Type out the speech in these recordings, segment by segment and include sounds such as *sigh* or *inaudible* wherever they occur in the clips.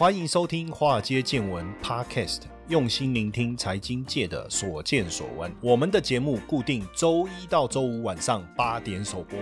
欢迎收听《华尔街见闻》Podcast，用心聆听财经界的所见所闻。我们的节目固定周一到周五晚上八点首播。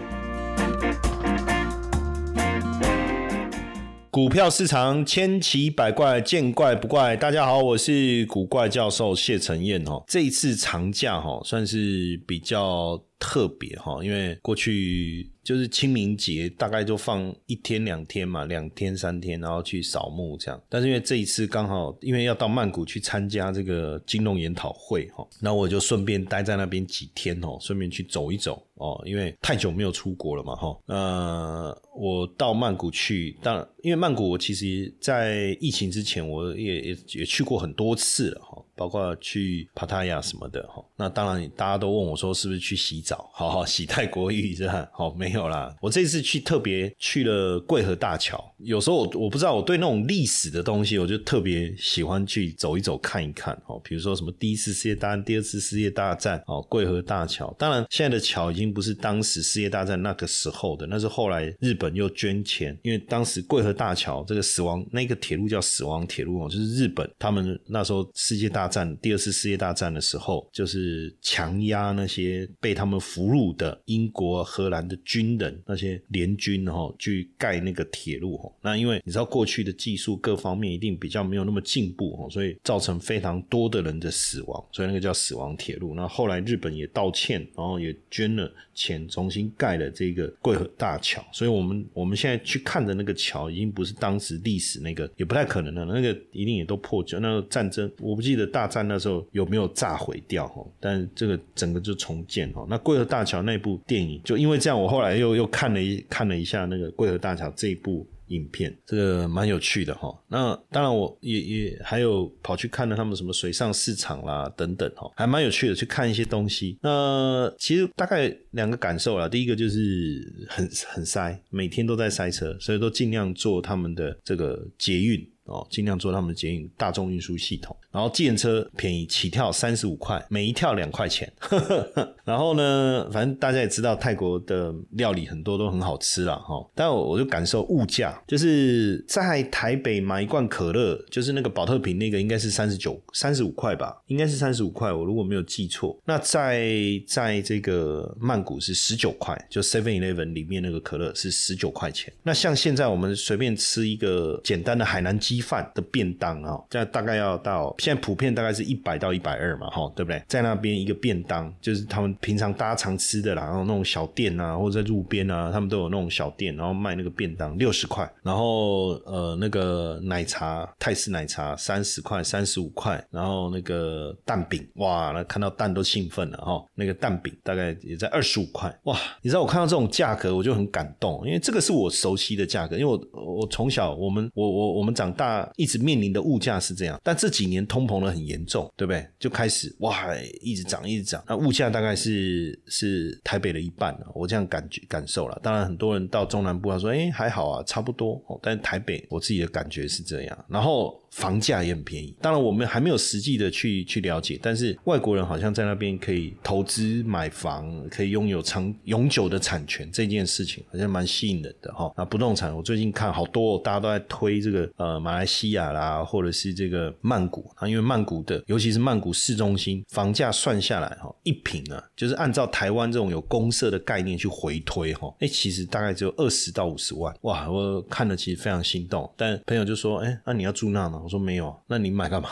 股票市场千奇百怪，见怪不怪。大家好，我是古怪教授谢承彦哦。这一次长假哈，算是比较特别哈，因为过去。就是清明节大概就放一天两天嘛，两天三天，然后去扫墓这样。但是因为这一次刚好因为要到曼谷去参加这个金融研讨会哈，那我就顺便待在那边几天哦，顺便去走一走哦，因为太久没有出国了嘛哈。呃，我到曼谷去，当然因为曼谷我其实在疫情之前我也也也去过很多次了哈，包括去帕塔亚什么的哈。那当然大家都问我说是不是去洗澡，*laughs* 好好洗泰国浴是吧？好没有。啦，我这次去特别去了桂河大桥。有时候我我不知道，我对那种历史的东西，我就特别喜欢去走一走、看一看哦。比如说什么第一次世界大战、第二次世界大战哦，桂河大桥。当然，现在的桥已经不是当时世界大战那个时候的，那是后来日本又捐钱，因为当时桂河大桥这个死亡那个铁路叫死亡铁路哦，就是日本他们那时候世界大战、第二次世界大战的时候，就是强压那些被他们俘虏的英国、荷兰的军。人那些联军哈去盖那个铁路哈，那因为你知道过去的技术各方面一定比较没有那么进步哈，所以造成非常多的人的死亡，所以那个叫死亡铁路。那后来日本也道歉，然后也捐了钱重新盖了这个桂河大桥。所以我们我们现在去看的那个桥已经不是当时历史那个，也不太可能了，那个一定也都破旧。那个战争我不记得大战那时候有没有炸毁掉哈，但这个整个就重建哈。那桂河大桥那部电影就因为这样，我后来。又又看了一看了一下那个桂河大桥这一部影片，这个蛮有趣的哈。那当然我也也还有跑去看了他们什么水上市场啦等等哈，还蛮有趣的去看一些东西。那其实大概两个感受啦，第一个就是很很塞，每天都在塞车，所以都尽量坐他们的这个捷运。哦，尽量做他们的捷运大众运输系统，然后计程车便宜，起跳三十五块，每一跳两块钱。*laughs* 然后呢，反正大家也知道泰国的料理很多都很好吃了哈。但我我就感受物价，就是在台北买一罐可乐，就是那个保特瓶那个应该是三十九、三十五块吧，应该是三十五块，我如果没有记错。那在在这个曼谷是十九块，就 Seven Eleven 里面那个可乐是十九块钱。那像现在我们随便吃一个简单的海南鸡。饭的便当啊，这样大概要到现在普遍大概是一百到一百二嘛，哈，对不对？在那边一个便当，就是他们平常大家常吃的啦，然后那种小店啊，或者在路边啊，他们都有那种小店，然后卖那个便当六十块，然后呃那个奶茶泰式奶茶三十块三十五块，然后那个蛋饼哇，那看到蛋都兴奋了哈，那个蛋饼大概也在二十五块哇，你知道我看到这种价格我就很感动，因为这个是我熟悉的价格，因为我我从小我们我我我们长大。一直面临的物价是这样，但这几年通膨的很严重，对不对？就开始哇，一直涨，一直涨。那物价大概是是台北的一半了，我这样感觉感受了。当然，很多人到中南部他说，哎，还好啊，差不多。但是台北，我自己的感觉是这样。然后。房价也很便宜，当然我们还没有实际的去去了解，但是外国人好像在那边可以投资买房，可以拥有长永久的产权这件事情，好像蛮吸引人的哈。那不动产我最近看好多，大家都在推这个呃马来西亚啦，或者是这个曼谷啊，因为曼谷的尤其是曼谷市中心房价算下来哈，一平啊，就是按照台湾这种有公社的概念去回推哈，哎其实大概只有二十到五十万哇，我看了其实非常心动，但朋友就说，哎，那你要住那吗？我说没有，那你买干嘛？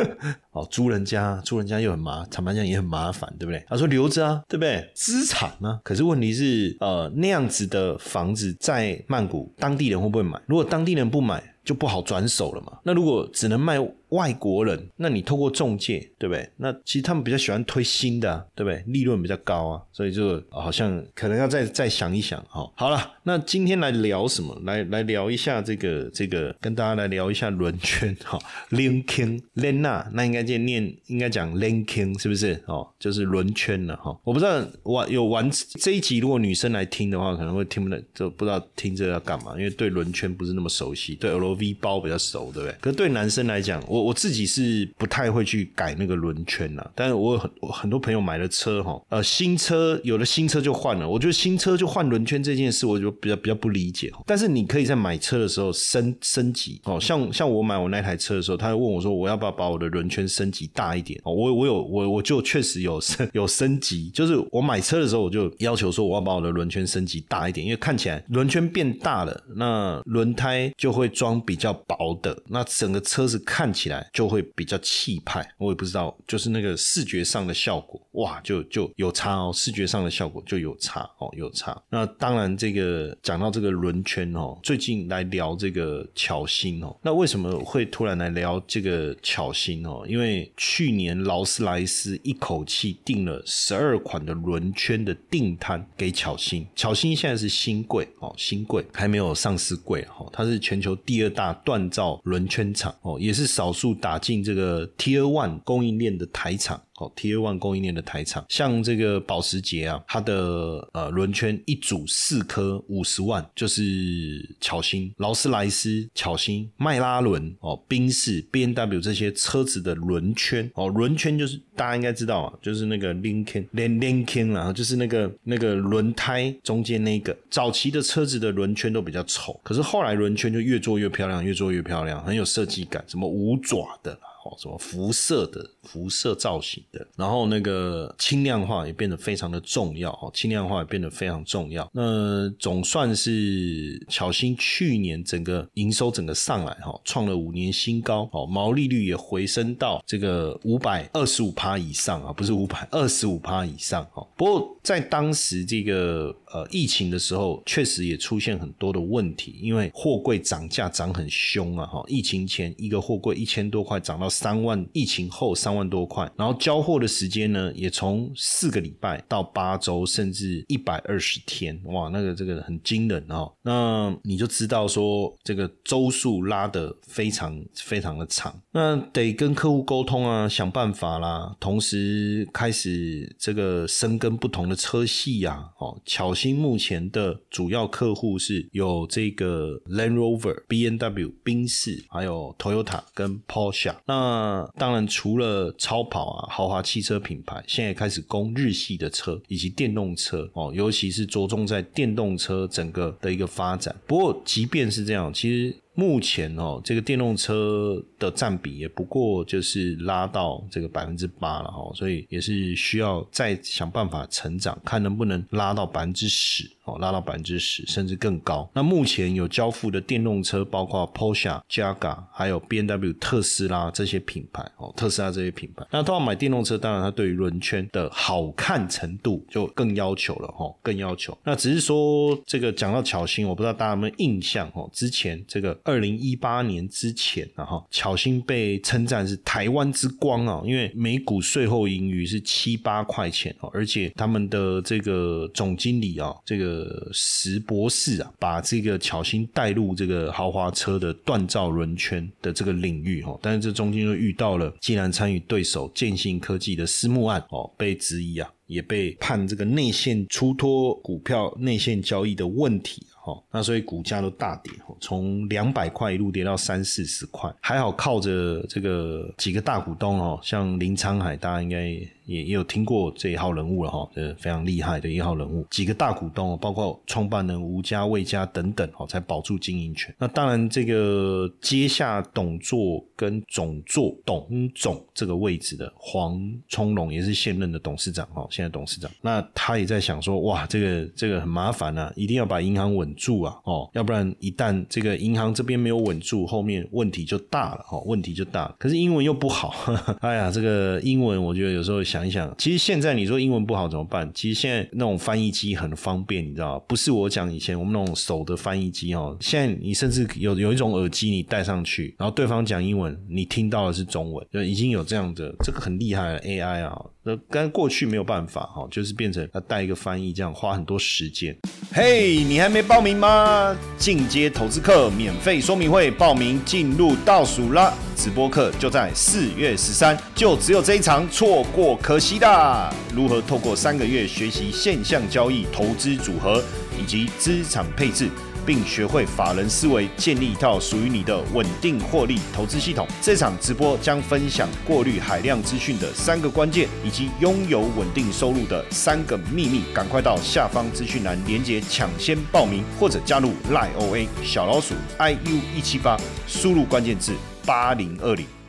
*laughs* 哦，租人家，租人家又很麻，坦白讲也很麻烦，对不对？他说留着啊，对不对？资产呢？可是问题是，呃，那样子的房子在曼谷，当地人会不会买？如果当地人不买，就不好转手了嘛。那如果只能卖。外国人，那你透过中介，对不对？那其实他们比较喜欢推新的，对不对？利润比较高啊，所以就好像可能要再再想一想哈。好了，那今天来聊什么？来来聊一下这个这个，跟大家来聊一下轮圈哈。Linking Lena，那应该念念应该讲 Linking 是不是？哦，就是轮圈了哈。我不知道玩有玩这一集，如果女生来听的话，可能会听不懂，就不知道听这要干嘛，因为对轮圈不是那么熟悉，对 LV 包比较熟，对不对？可是对男生来讲，我我自己是不太会去改那个轮圈呐，但是我很我很多朋友买了车哈，呃，新车有了新车就换了，我觉得新车就换轮圈这件事，我就比较比较不理解。但是你可以在买车的时候升升级哦，像像我买我那台车的时候，他就问我说我要不要把我的轮圈升级大一点哦，我我有我我就确实有升 *laughs* 有升级，就是我买车的时候我就要求说我要把我的轮圈升级大一点，因为看起来轮圈变大了，那轮胎就会装比较薄的，那整个车子看起来就会比较气派。我也不知道，就是那个视觉上的效果，哇，就就有差哦，视觉上的效果就有差哦，有差。那当然，这个讲到这个轮圈哦，最近来聊这个巧星哦，那为什么会突然来聊这个巧星哦？因为去年劳斯莱斯一口气订了十二款的轮圈的订单给巧星，巧星现在是新贵哦，新贵还没有上市贵哦，它是全球第二大锻造轮圈厂哦，也是少速打进这个 Tier One 供应链的台厂。T A One 供应链的台厂，像这个保时捷啊，它的呃轮圈一组四颗五十万，就是巧星、劳斯莱斯、巧星、迈拉伦哦、宾士、B N W 这些车子的轮圈哦，轮圈就是大家应该知道啊，就是那个 Lincoln Lincoln 啊，就是那个那个轮胎中间那个早期的车子的轮圈都比较丑，可是后来轮圈就越做越漂亮，越做越漂亮，很有设计感，什么五爪的啦。哦，什么辐射的辐射造型的，然后那个轻量化也变得非常的重要哦，轻量化也变得非常重要。那总算是巧星去年整个营收整个上来哈，创了五年新高哦，毛利率也回升到这个五百二十五趴以上啊，不是五百二十五趴以上哈。不过在当时这个呃疫情的时候，确实也出现很多的问题，因为货柜涨价涨很凶啊哈。疫情前一个货柜一千多块涨到。三万，疫情后三万多块，然后交货的时间呢，也从四个礼拜到八周，甚至一百二十天，哇，那个这个很惊人哦。那你就知道说，这个周数拉的非常非常的长，那得跟客户沟通啊，想办法啦，同时开始这个深耕不同的车系呀。哦，巧星目前的主要客户是有这个 Land Rover、B N W、宾士，还有 Toyota 跟 Porsche。那那当然，除了超跑啊，豪华汽车品牌，现在开始供日系的车以及电动车哦，尤其是着重在电动车整个的一个发展。不过，即便是这样，其实。目前哦，这个电动车的占比也不过就是拉到这个百分之八了哈，所以也是需要再想办法成长，看能不能拉到百分之十哦，拉到百分之十甚至更高。那目前有交付的电动车，包括 Porsche、j a g a 还有 B N W、特斯拉这些品牌哦，特斯拉这些品牌。那通常买电动车，当然它对于轮圈的好看程度就更要求了哈，更要求。那只是说这个讲到巧星，我不知道大家有没有印象哦，之前这个。二零一八年之前，然后巧小心被称赞是台湾之光啊，因为每股税后盈余是七八块钱哦，而且他们的这个总经理啊，这个石博士啊，把这个巧星带入这个豪华车的锻造轮圈的这个领域哈，但是这中间又遇到了竟然参与对手建信科技的私募案哦，被质疑啊，也被判这个内线出脱股票内线交易的问题。好，那所以股价都大跌，从两百块一路跌到三四十块，还好靠着这个几个大股东哦，像林沧海，大家应该。也也有听过这一号人物了哈，呃，非常厉害的一号人物，几个大股东，包括创办人吴家、魏家等等，哦，才保住经营权。那当然，这个接下董座跟总座董总这个位置的黄聪龙，也是现任的董事长，哦，现在董事长。那他也在想说，哇，这个这个很麻烦啊，一定要把银行稳住啊，哦，要不然一旦这个银行这边没有稳住，后面问题就大了，哦，问题就大。可是英文又不好，*laughs* 哎呀，这个英文我觉得有时候。想一想，其实现在你说英文不好怎么办？其实现在那种翻译机很方便，你知道不是我讲以前我们那种手的翻译机哦，现在你甚至有有一种耳机你戴上去，然后对方讲英文，你听到的是中文，就已经有这样的，这个很厉害的 AI 啊。那跟过去没有办法哈，就是变成要带一个翻译，这样花很多时间。嘿，你还没报名吗？进阶投资课免费说明会报名进入倒数了，直播课就在四月十三，就只有这一场，错过可惜的。如何透过三个月学习现象交易、投资组合以及资产配置？并学会法人思维，建立一套属于你的稳定获利投资系统。这场直播将分享过滤海量资讯的三个关键，以及拥有稳定收入的三个秘密。赶快到下方资讯栏连接抢先报名，或者加入赖 OA 小老鼠 iu 一七八，输入关键字八零二零。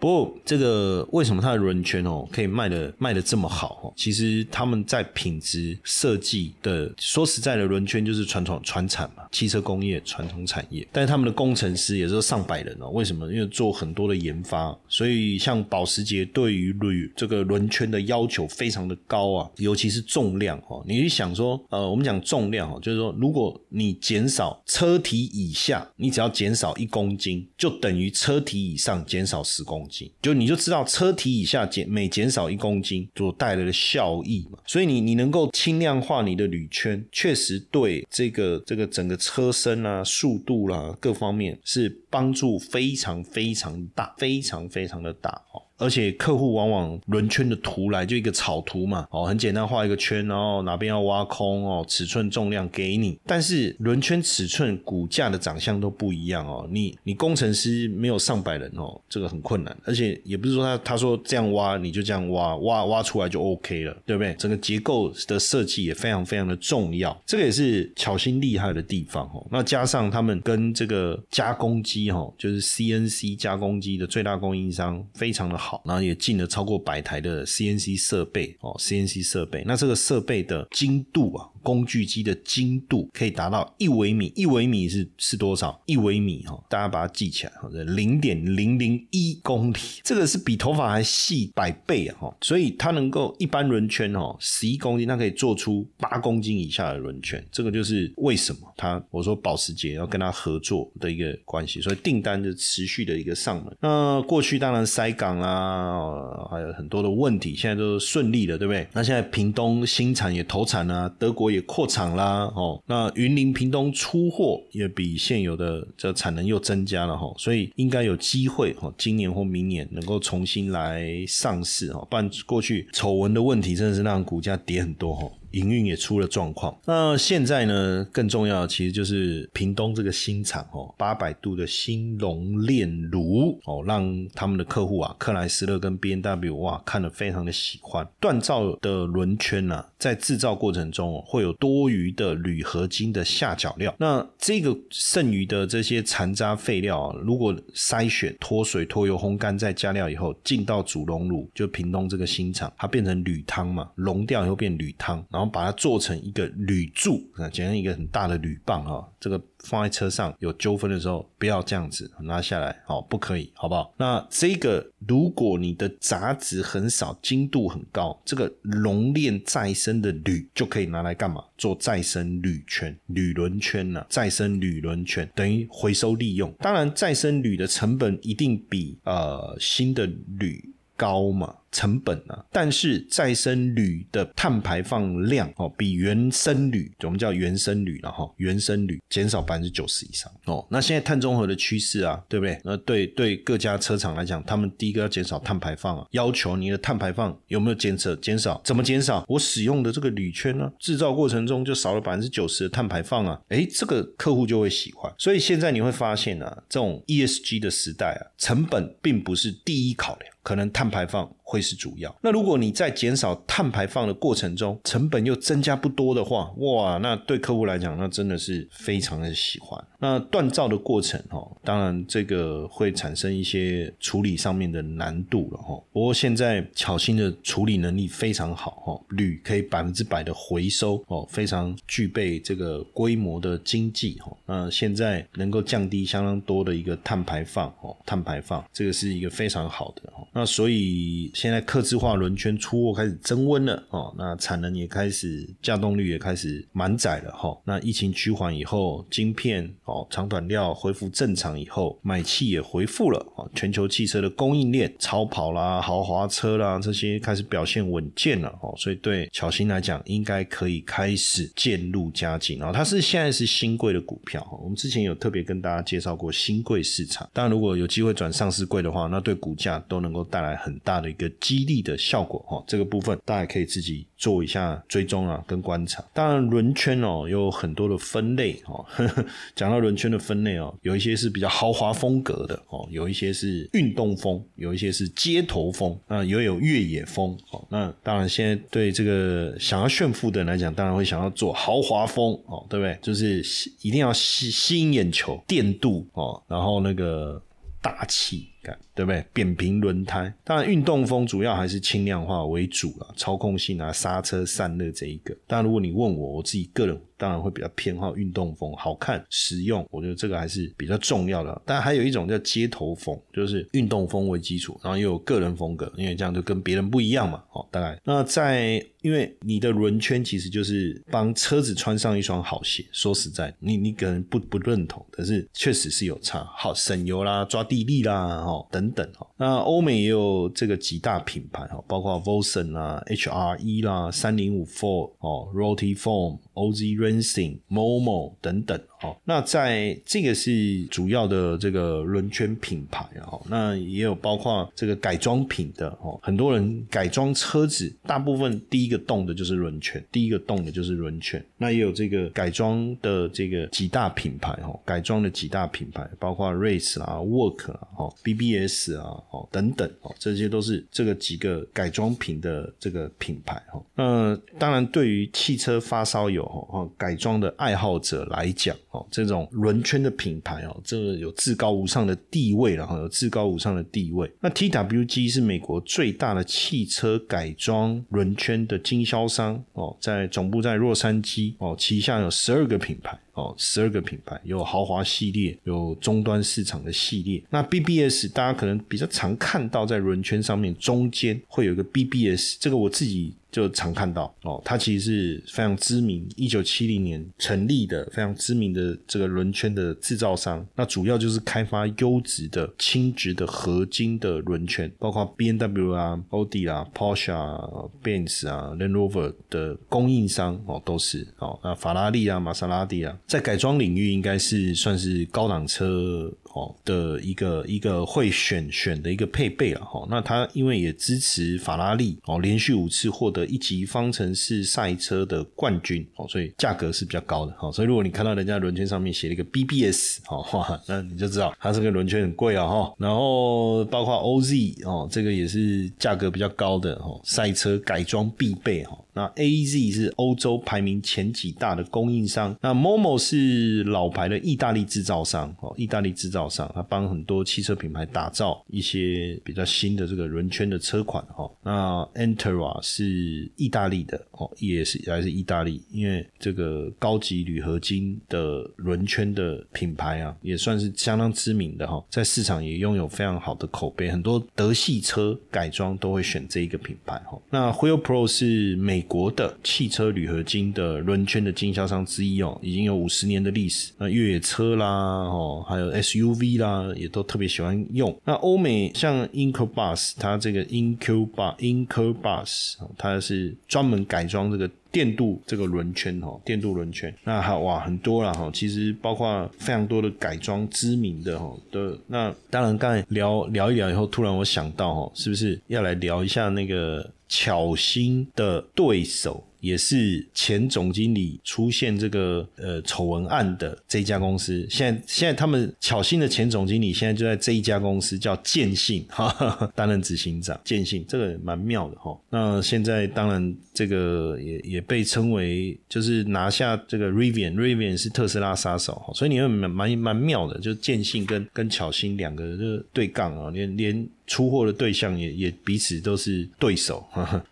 不过，这个为什么它的轮圈哦可以卖的卖的这么好哦？其实他们在品质设计的，说实在的，轮圈就是传统传产嘛，汽车工业传统产业。但是他们的工程师也是上百人哦。为什么？因为做很多的研发，所以像保时捷对于铝这个轮圈的要求非常的高啊，尤其是重量哦。你去想说，呃，我们讲重量哦，就是说，如果你减少车体以下，你只要减少一公斤，就等于车体以上减少十公。就你就知道车体以下减每减少一公斤所带来的效益嘛，所以你你能够轻量化你的铝圈，确实对这个这个整个车身啊、速度啦各方面是帮助非常非常大，非常非常的大哦。而且客户往往轮圈的图来就一个草图嘛，哦，很简单画一个圈，然后哪边要挖空哦，尺寸重量给你。但是轮圈尺寸骨架的长相都不一样哦，你你工程师没有上百人哦，这个很困难。而且也不是说他他说这样挖你就这样挖，挖挖出来就 OK 了，对不对？整个结构的设计也非常非常的重要，这个也是巧心厉害的地方哦。那加上他们跟这个加工机哈，就是 CNC 加工机的最大供应商非常的好。好，然后也进了超过百台的 CNC 设备哦，CNC 设备，那这个设备的精度啊。工具机的精度可以达到一微米，一微米是是多少？一微米哈，大家把它记起来，或者零点零零一公里，这个是比头发还细百倍啊！哈，所以它能够一般轮圈哦，十一公斤，它可以做出八公斤以下的轮圈，这个就是为什么它我说保时捷要跟他合作的一个关系，所以订单就持续的一个上门。那过去当然塞港啊，还有很多的问题，现在都顺利了，对不对？那现在屏东新产也投产啊，德国。也扩产啦，哦，那云林、屏东出货也比现有的这产能又增加了哈，所以应该有机会哈，今年或明年能够重新来上市哈，不然过去丑闻的问题真的是让股价跌很多哈。营运也出了状况，那现在呢？更重要的其实就是屏东这个新厂哦，八百度的新熔炼炉哦，让他们的客户啊，克莱斯勒跟 B N W 哇，看了非常的喜欢。锻造的轮圈呢，在制造过程中会有多余的铝合金的下脚料，那这个剩余的这些残渣废料啊，如果筛选脱水脱油烘干再加料以后，进到主熔炉，就屏东这个新厂，它变成铝汤嘛，熔掉以后变铝汤。然后把它做成一个铝柱，啊，简单一个很大的铝棒啊，这个放在车上有纠纷的时候，不要这样子拿下来，好，不可以，好不好？那这个如果你的杂质很少，精度很高，这个熔炼再生的铝就可以拿来干嘛？做再生铝圈、铝轮圈呢？再生铝轮圈等于回收利用。当然，再生铝的成本一定比呃新的铝高嘛。成本啊，但是再生铝的碳排放量哦，比原生铝，我们叫原生铝了哈，原生铝减少百分之九十以上哦。那现在碳中和的趋势啊，对不对？那对对各家车厂来讲，他们第一个要减少碳排放啊，要求你的碳排放有没有减少？减少怎么减少？我使用的这个铝圈呢，制造过程中就少了百分之九十的碳排放啊，诶，这个客户就会喜欢。所以现在你会发现啊，这种 ESG 的时代啊，成本并不是第一考量，可能碳排放。会是主要。那如果你在减少碳排放的过程中，成本又增加不多的话，哇，那对客户来讲，那真的是非常的喜欢。那锻造的过程，哈，当然这个会产生一些处理上面的难度了，哈。不过现在巧心的处理能力非常好，哈，铝可以百分之百的回收，哦，非常具备这个规模的经济，哈。那现在能够降低相当多的一个碳排放，哦，碳排放这个是一个非常好的，那所以。现在刻字化轮圈出货开始增温了哦，那产能也开始，架动率也开始满载了哈。那疫情趋缓以后，晶片哦长短料恢复正常以后，买气也恢复了哦。全球汽车的供应链，超跑啦、豪华车啦这些开始表现稳健了哦。所以对巧心来讲，应该可以开始渐入佳境哦。它是现在是新贵的股票，我们之前有特别跟大家介绍过新贵市场。当然，如果有机会转上市贵的话，那对股价都能够带来很大的一个。激励的效果哈。这个部分大家可以自己做一下追踪啊，跟观察。当然，轮圈哦有很多的分类哦。*laughs* 讲到轮圈的分类哦，有一些是比较豪华风格的哦，有一些是运动风，有一些是街头风，那也有越野风哦。那当然，现在对这个想要炫富的人来讲，当然会想要做豪华风哦，对不对？就是一定要吸吸引眼球、电镀哦，然后那个大气。对不对？扁平轮胎，当然运动风主要还是轻量化为主了，操控性啊、刹车、散热这一个。当然，如果你问我，我自己个人当然会比较偏好运动风，好看、实用，我觉得这个还是比较重要的。但还有一种叫街头风，就是运动风为基础，然后又有个人风格，因为这样就跟别人不一样嘛。哦，大概那在因为你的轮圈其实就是帮车子穿上一双好鞋。说实在，你你可能不不认同，但是确实是有差，好省油啦、抓地力啦，哦等。等哈，那欧美也有这个几大品牌哈，包括 Volson 啊、HRE 啦、三零五 Four 哦、Rotiform、OZ Racing、Momo 等等。好，那在这个是主要的这个轮圈品牌啊，那也有包括这个改装品的哦。很多人改装车子，大部分第一个动的就是轮圈，第一个动的就是轮圈。那也有这个改装的这个几大品牌哦，改装的几大品牌，包括 Race 啊、Work 啊、哦 BBS 啊、哦等等哦，这些都是这个几个改装品的这个品牌哈。那当然，对于汽车发烧友哈改装的爱好者来讲。哦，这种轮圈的品牌哦，这个有至高无上的地位了哈，有至高无上的地位。那 TWG 是美国最大的汽车改装轮圈的经销商哦，在总部在洛杉矶哦，旗下有十二个品牌。哦，十二个品牌有豪华系列，有终端市场的系列。那 BBS 大家可能比较常看到在轮圈上面中间会有一个 BBS，这个我自己就常看到哦。它其实是非常知名，一九七零年成立的非常知名的这个轮圈的制造商。那主要就是开发优质的轻质的合金的轮圈，包括 B N W 啊、奥迪啊、Porsche 啊、Benz 啊、Land Rover 的供应商哦，都是哦。那法拉利啊、玛莎拉蒂啊。在改装领域，应该是算是高档车哦的一个一个会选选的一个配备了哈。那它因为也支持法拉利哦，连续五次获得一级方程式赛车的冠军哦，所以价格是比较高的哈。所以如果你看到人家轮圈上面写了一个 BBS 哦，*laughs* 哇，那你就知道它这个轮圈很贵啊哈。然后包括 OZ 哦，这个也是价格比较高的哦，赛车改装必备哈。那 A Z 是欧洲排名前几大的供应商，那 Momo 是老牌的意大利制造商哦，意大利制造上，他帮很多汽车品牌打造一些比较新的这个轮圈的车款哈。那 Entera 是意大利的哦，也是还是意大利，因为这个高级铝合金的轮圈的品牌啊，也算是相当知名的哈，在市场也拥有非常好的口碑，很多德系车改装都会选这一个品牌哈。那 Wheel Pro 是美。国的汽车铝合金的轮圈的经销商之一哦，已经有五十年的历史。那越野车啦，哦，还有 SUV UV 啦，也都特别喜欢用。那欧美像 Incubus，它这个 Incubus Incubus，它是专门改装这个电镀这个轮圈哈，电镀轮圈。那好哇很多了哈，其实包括非常多的改装知名的哈的。那当然刚才聊聊一聊以后，突然我想到哈，是不是要来聊一下那个？巧心的对手。也是前总经理出现这个呃丑闻案的这一家公司，现在现在他们巧心的前总经理现在就在这一家公司叫建信 *laughs* 哈担任执行长，建信这个蛮妙的哈。那现在当然这个也也被称为就是拿下这个 Rivian，Rivian 是特斯拉杀手哈，所以你会蛮蛮蛮妙的，就建信跟跟巧心两个就对杠啊，连连出货的对象也也彼此都是对手，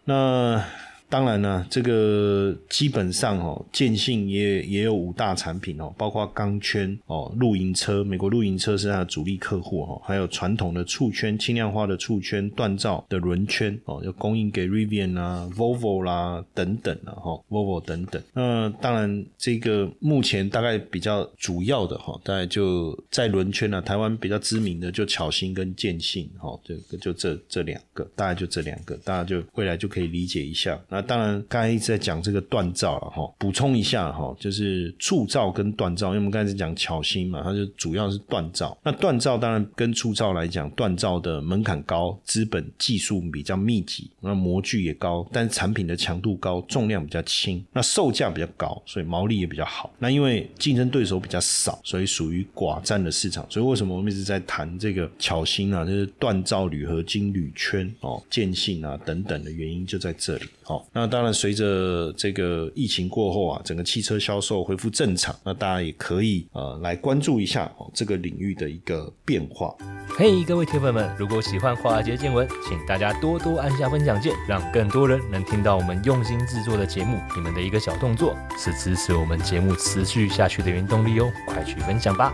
那。当然呢，这个基本上哦，建信也也有五大产品哦，包括钢圈哦，露营车，美国露营车是它的主力客户哦，还有传统的触圈，轻量化的触圈，锻造的轮圈哦，要供应给 Rivian 啊、Volvo 啦等等啊哈，Volvo 等等。那当然，这个目前大概比较主要的哈，大概就在轮圈呢，台湾比较知名的就巧星跟建信哈，这个就这这两个，大概就这两个，大家就未来就可以理解一下。那当然，刚才一直在讲这个锻造了哈，补充一下哈，就是铸造跟锻造，因为我们刚才讲巧芯嘛，它就主要是锻造。那锻造当然跟铸造来讲，锻造的门槛高，资本技术比较密集，那模具也高，但是产品的强度高，重量比较轻，那售价比较高，所以毛利也比较好。那因为竞争对手比较少，所以属于寡占的市场。所以为什么我们一直在谈这个巧芯啊，就是锻造铝合金铝圈哦，建信啊等等的原因就在这里。哦，那当然随着这个疫情过后啊，整个汽车销售恢复正常，那大家也可以呃来关注一下哦这个领域的一个变化。嘿，各位铁粉们，如果喜欢华尔街见闻，请大家多多按下分享键，让更多人能听到我们用心制作的节目。你们的一个小动作，是支持我们节目持续下去的原动力哦，快去分享吧！